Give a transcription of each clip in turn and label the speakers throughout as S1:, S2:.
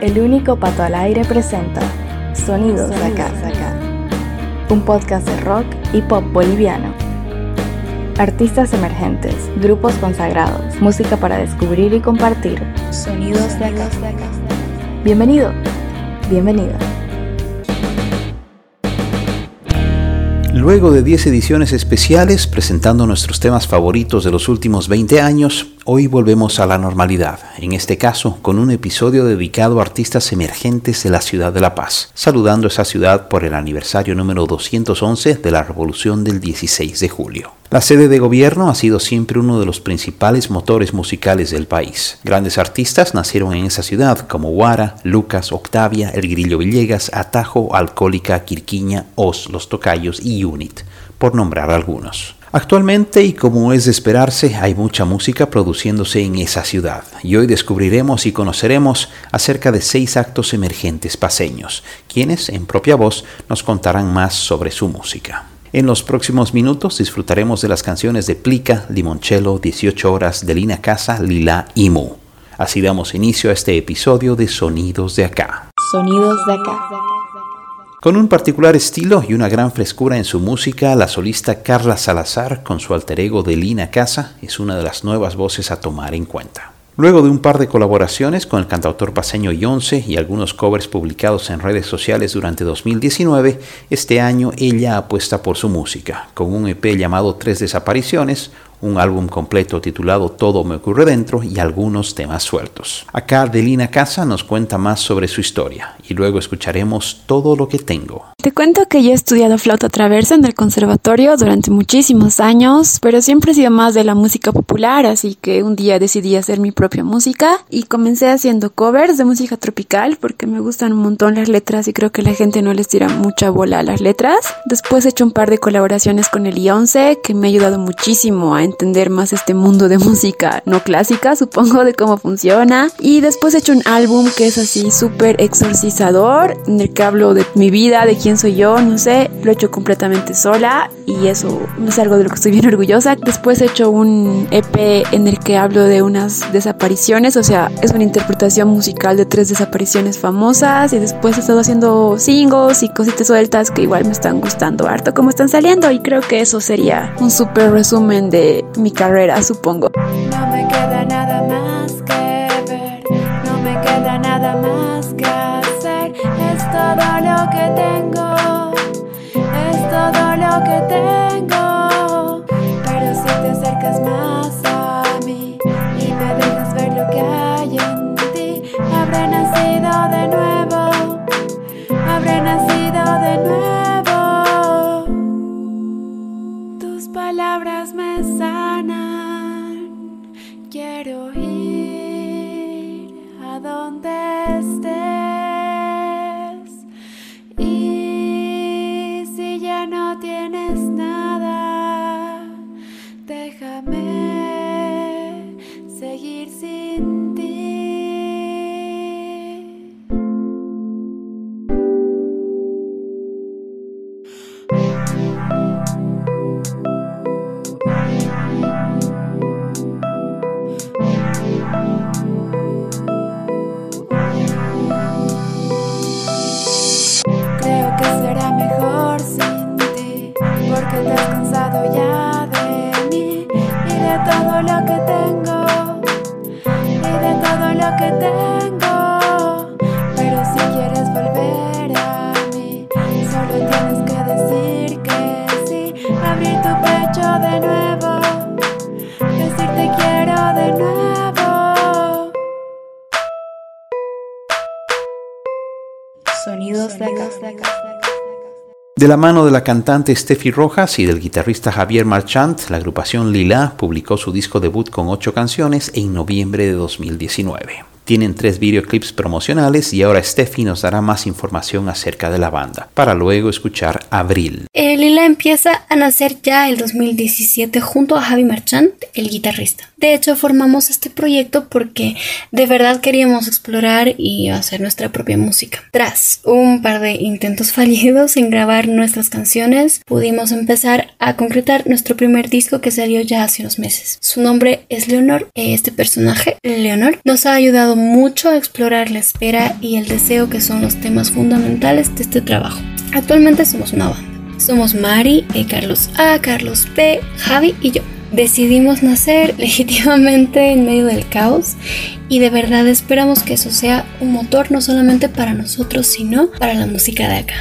S1: El único pato al aire presenta Sonidos, de acá, un podcast de rock y pop boliviano. Artistas emergentes, grupos consagrados, música para descubrir y compartir. Sonidos de acá. Bienvenido, bienvenida.
S2: Luego de 10 ediciones especiales presentando nuestros temas favoritos de los últimos 20 años, hoy volvemos a la normalidad, en este caso con un episodio dedicado a artistas emergentes de la ciudad de La Paz, saludando esa ciudad por el aniversario número 211 de la Revolución del 16 de julio. La sede de gobierno ha sido siempre uno de los principales motores musicales del país. Grandes artistas nacieron en esa ciudad como Guara, Lucas, Octavia, El Grillo Villegas, Atajo, Alcohólica, Quirquiña, Os, Los Tocayos y Unit, por nombrar algunos. Actualmente, y como es de esperarse, hay mucha música produciéndose en esa ciudad, y hoy descubriremos y conoceremos acerca de seis actos emergentes paseños, quienes, en propia voz, nos contarán más sobre su música. En los próximos minutos disfrutaremos de las canciones de Plica, Limoncello, 18 horas, de Lina Casa, Lila y Mu. Así damos inicio a este episodio de Sonidos de Acá.
S1: Sonidos de Acá.
S2: Con un particular estilo y una gran frescura en su música, la solista Carla Salazar, con su alter ego de Lina Casa, es una de las nuevas voces a tomar en cuenta. Luego de un par de colaboraciones con el cantautor paseño Yonce y algunos covers publicados en redes sociales durante 2019, este año ella apuesta por su música, con un EP llamado Tres Desapariciones, un álbum completo titulado Todo me ocurre dentro y algunos temas sueltos. Acá Delina Casa nos cuenta más sobre su historia y luego escucharemos todo lo que tengo.
S3: Te cuento que yo he estudiado flauta traversa en el conservatorio durante muchísimos años, pero siempre he sido más de la música popular, así que un día decidí hacer mi propia música y comencé haciendo covers de música tropical porque me gustan un montón las letras y creo que la gente no les tira mucha bola a las letras. Después he hecho un par de colaboraciones con el I-11 que me ha ayudado muchísimo a entender más este mundo de música no clásica, supongo, de cómo funciona. Y después he hecho un álbum que es así súper exorcizador, en el que hablo de mi vida, de quién soy yo, no sé, lo he hecho completamente sola y eso es algo de lo que estoy bien orgullosa. Después he hecho un EP en el que hablo de unas desapariciones, o sea, es una interpretación musical de tres desapariciones famosas y después he estado haciendo singles y cositas sueltas que igual me están gustando harto como están saliendo y creo que eso sería un súper resumen de mi carrera, supongo.
S4: De
S2: la mano de la cantante Steffi Rojas y del guitarrista Javier Marchant, la agrupación Lila publicó su disco debut con ocho canciones en noviembre de 2019. Tienen tres videoclips promocionales y ahora Steffi nos dará más información acerca de la banda, para luego escuchar Abril.
S5: Eh, Lila empieza a nacer ya el 2017 junto a Javi Marchant, el guitarrista. De hecho, formamos este proyecto porque de verdad queríamos explorar y hacer nuestra propia música. Tras un par de intentos fallidos en grabar nuestras canciones, pudimos empezar a concretar nuestro primer disco que salió ya hace unos meses. Su nombre es Leonor. Este personaje, Leonor, nos ha ayudado mucho a explorar la espera y el deseo que son los temas fundamentales de este trabajo. Actualmente somos una banda. Somos Mari, e Carlos A, Carlos P, Javi y yo. Decidimos nacer legítimamente en medio del caos y de verdad esperamos que eso sea un motor no solamente para nosotros, sino para la música de acá.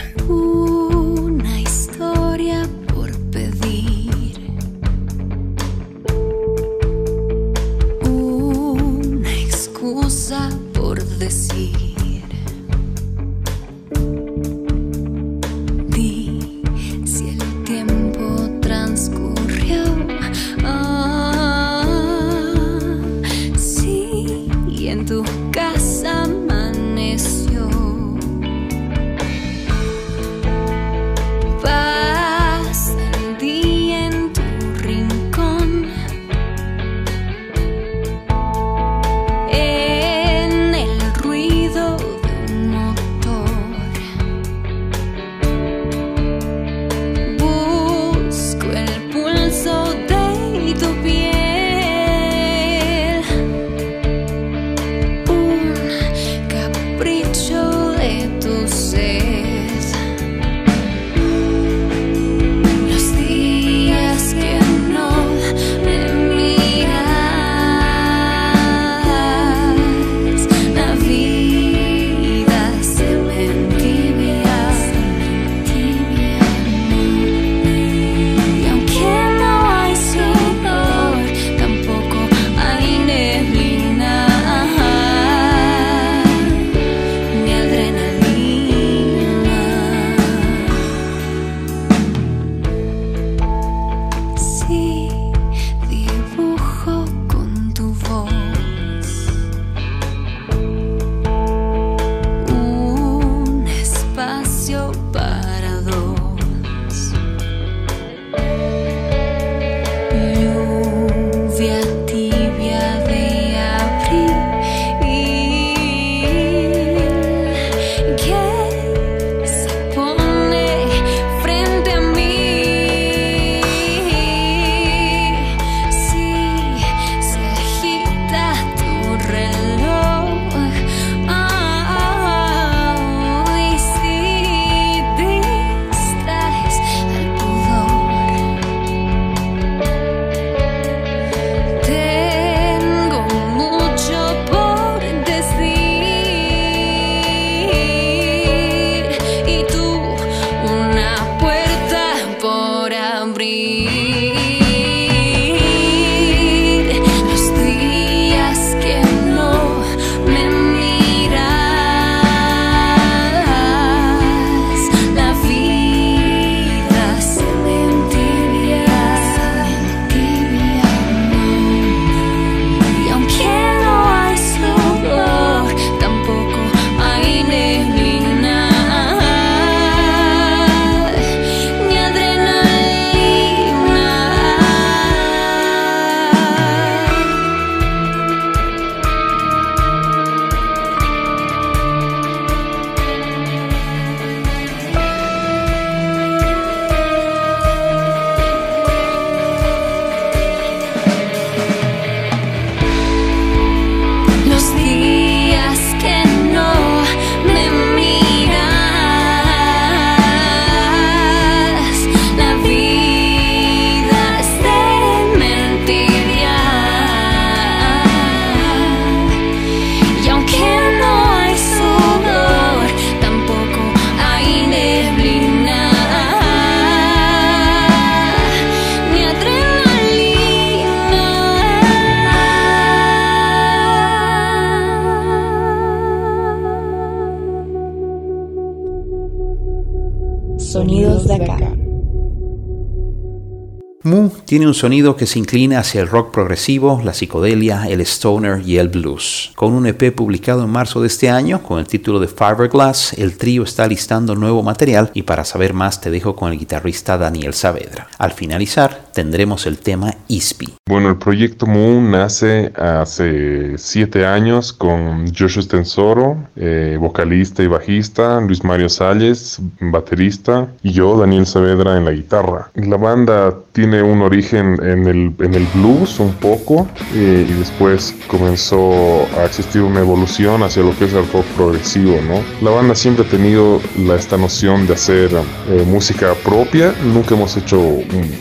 S2: Tiene un sonido que se inclina hacia el rock progresivo, la psicodelia, el stoner y el blues. Con un EP publicado en marzo de este año con el título de Fiberglass, el trío está listando nuevo material y para saber más te dejo con el guitarrista Daniel Saavedra. Al finalizar tendremos el tema Ispi.
S6: Bueno, el proyecto Moon nace hace siete años con Joshua Stensoro, eh, vocalista y bajista, Luis Mario Salles, baterista, y yo, Daniel Saavedra, en la guitarra. La banda tiene un origen en el, en el blues un poco eh, y después comenzó a existir una evolución hacia lo que es el rock progresivo, ¿no? La banda siempre ha tenido la, esta noción de hacer eh, música propia, nunca hemos hecho,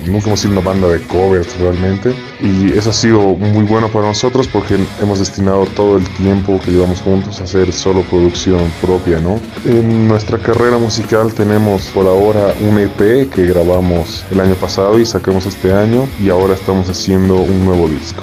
S6: nunca hemos sido una banda de covers realmente y eso ha sido muy bueno para nosotros porque hemos destinado todo el tiempo que llevamos juntos a hacer solo producción propia, ¿no? En nuestra carrera musical tenemos por ahora un EP que grabamos el año pasado y sacamos este año y ahora estamos haciendo un nuevo disco.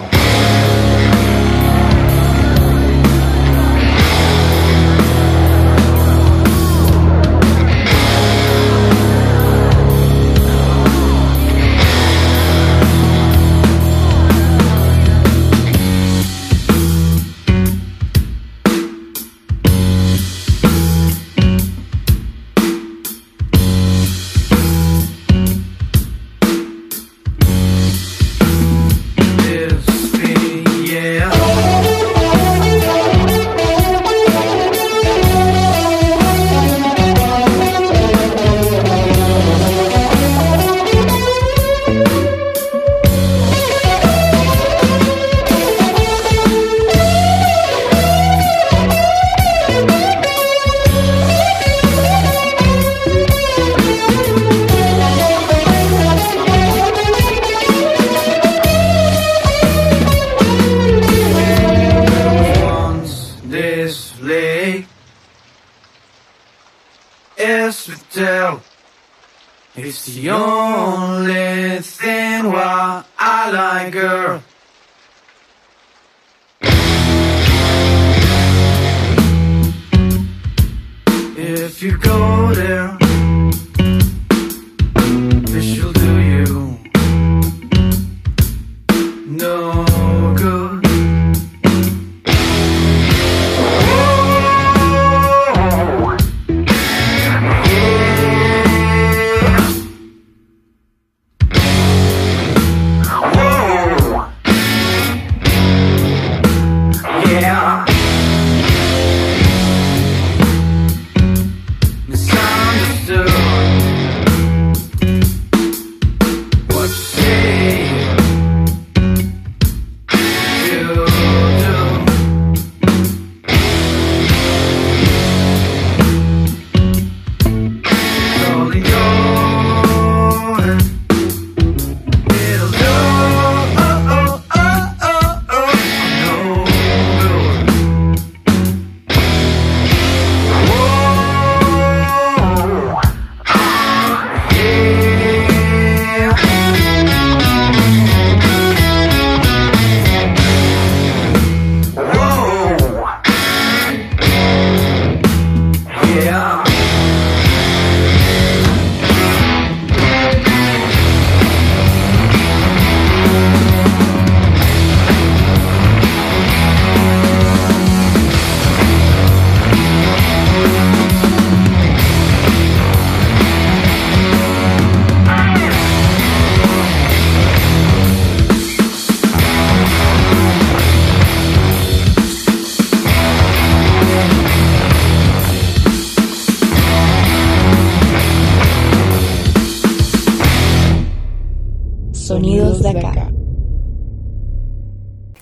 S7: It's the only thing why I like her. If you go there,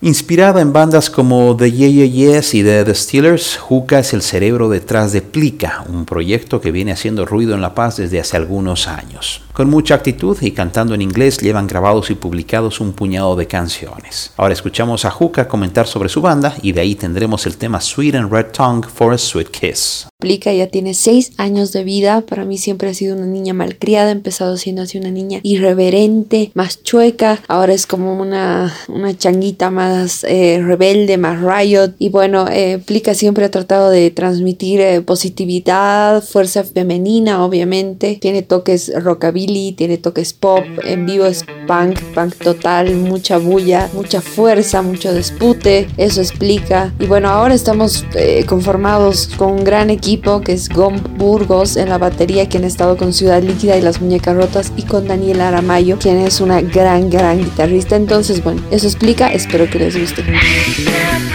S2: Inspirada en bandas como The Yeah Yeah Yes y The, The Steelers, Juca es el cerebro detrás de Plica, un proyecto que viene haciendo ruido en La Paz desde hace algunos años. Con mucha actitud y cantando en inglés llevan grabados y publicados un puñado de canciones. Ahora escuchamos a Juca comentar sobre su banda y de ahí tendremos el tema Sweet and Red Tongue for a Sweet Kiss.
S8: Plica ya tiene seis años de vida. Para mí siempre ha sido una niña malcriada. Empezado siendo así una niña irreverente, más chueca. Ahora es como una, una changuita más eh, rebelde, más riot. Y bueno, eh, Plica siempre ha tratado de transmitir eh, positividad, fuerza femenina, obviamente. Tiene toques rockabilly, tiene toques pop. En vivo es punk, punk total, mucha bulla, mucha fuerza, mucho dispute. Eso explica. Y bueno, ahora estamos eh, conformados con un gran equipo que es Gom Burgos en la batería, quien ha estado con Ciudad Líquida y las Muñecas Rotas, y con Daniel Aramayo, quien es una gran, gran guitarrista. Entonces, bueno, eso explica. Espero que les guste.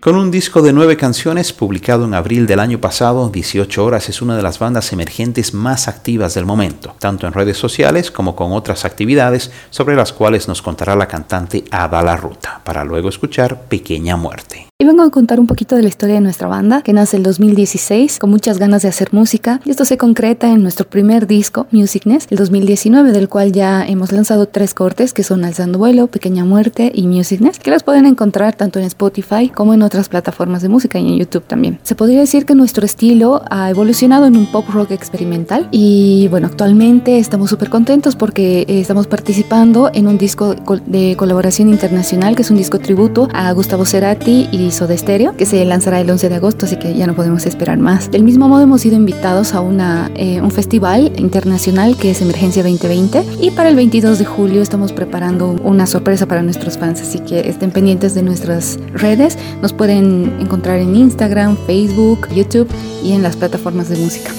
S2: Con un disco de nueve canciones publicado en abril del año pasado, 18 Horas es una de las bandas emergentes más activas del momento, tanto en redes sociales como con otras actividades sobre las cuales nos contará la cantante Ada La Ruta, para luego escuchar Pequeña Muerte.
S5: Y vengo a contar un poquito de la historia de nuestra banda, que nace el 2016 con muchas ganas de hacer música. Y esto se concreta en nuestro primer disco, Musicness, el 2019, del cual ya hemos lanzado tres cortes, que son Alzando Vuelo, Pequeña Muerte y Musicness, que las pueden encontrar tanto en Spotify como en otras plataformas de música y en YouTube también. Se podría decir que nuestro estilo ha evolucionado en un pop rock experimental. Y bueno, actualmente estamos súper contentos porque eh, estamos participando en un disco de colaboración internacional, que es un disco tributo a Gustavo Cerati y de Estéreo, que se lanzará el 11 de agosto, así que ya no podemos esperar más. Del mismo modo hemos sido invitados a una, eh, un festival internacional que es Emergencia 2020 y para el 22 de julio estamos preparando una sorpresa para nuestros fans, así que estén pendientes de nuestras redes. Nos pueden encontrar en Instagram, Facebook, YouTube y en las plataformas de música.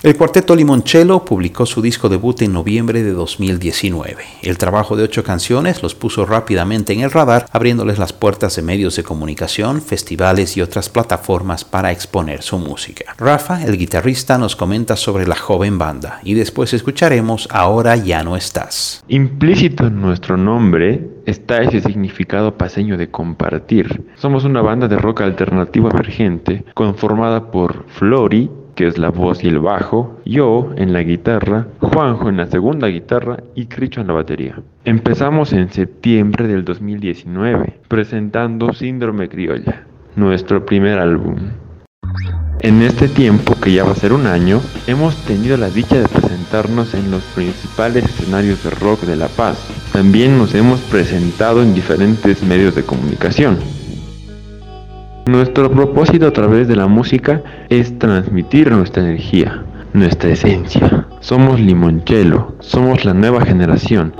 S2: El cuarteto Limoncello publicó su disco debut en noviembre de 2019. El trabajo de ocho canciones los puso rápidamente en el radar, abriéndoles las puertas de medios de comunicación, festivales y otras plataformas para exponer su música. Rafa, el guitarrista, nos comenta sobre la joven banda y después escucharemos Ahora ya no estás.
S9: Implícito en nuestro nombre está ese significado paseño de compartir. Somos una banda de rock alternativo emergente conformada por Flori, que es la voz y el bajo, yo en la guitarra, Juanjo en la segunda guitarra y Cricho en la batería. Empezamos en septiembre del 2019 presentando Síndrome Criolla, nuestro primer álbum. En este tiempo, que ya va a ser un año, hemos tenido la dicha de presentarnos en los principales escenarios de rock de La Paz. También nos hemos presentado en diferentes medios de comunicación. Nuestro propósito a través de la música es transmitir nuestra energía, nuestra esencia. Somos limonchelo, somos la nueva generación.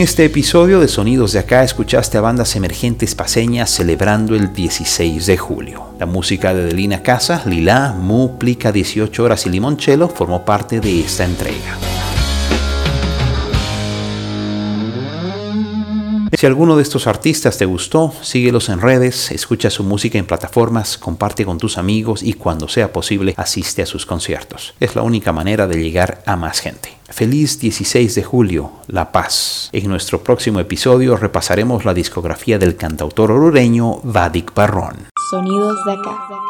S2: En este episodio de Sonidos de Acá escuchaste a bandas emergentes paseñas celebrando el 16 de julio. La música de Delina Casa, Lila, Mu, Plica 18 horas y Limoncello formó parte de esta entrega. Si alguno de estos artistas te gustó, síguelos en redes, escucha su música en plataformas, comparte con tus amigos y cuando sea posible asiste a sus conciertos. Es la única manera de llegar a más gente. Feliz 16 de julio, La Paz. En nuestro próximo episodio repasaremos la discografía del cantautor orureño Vadik Barrón.
S1: Sonidos de acá.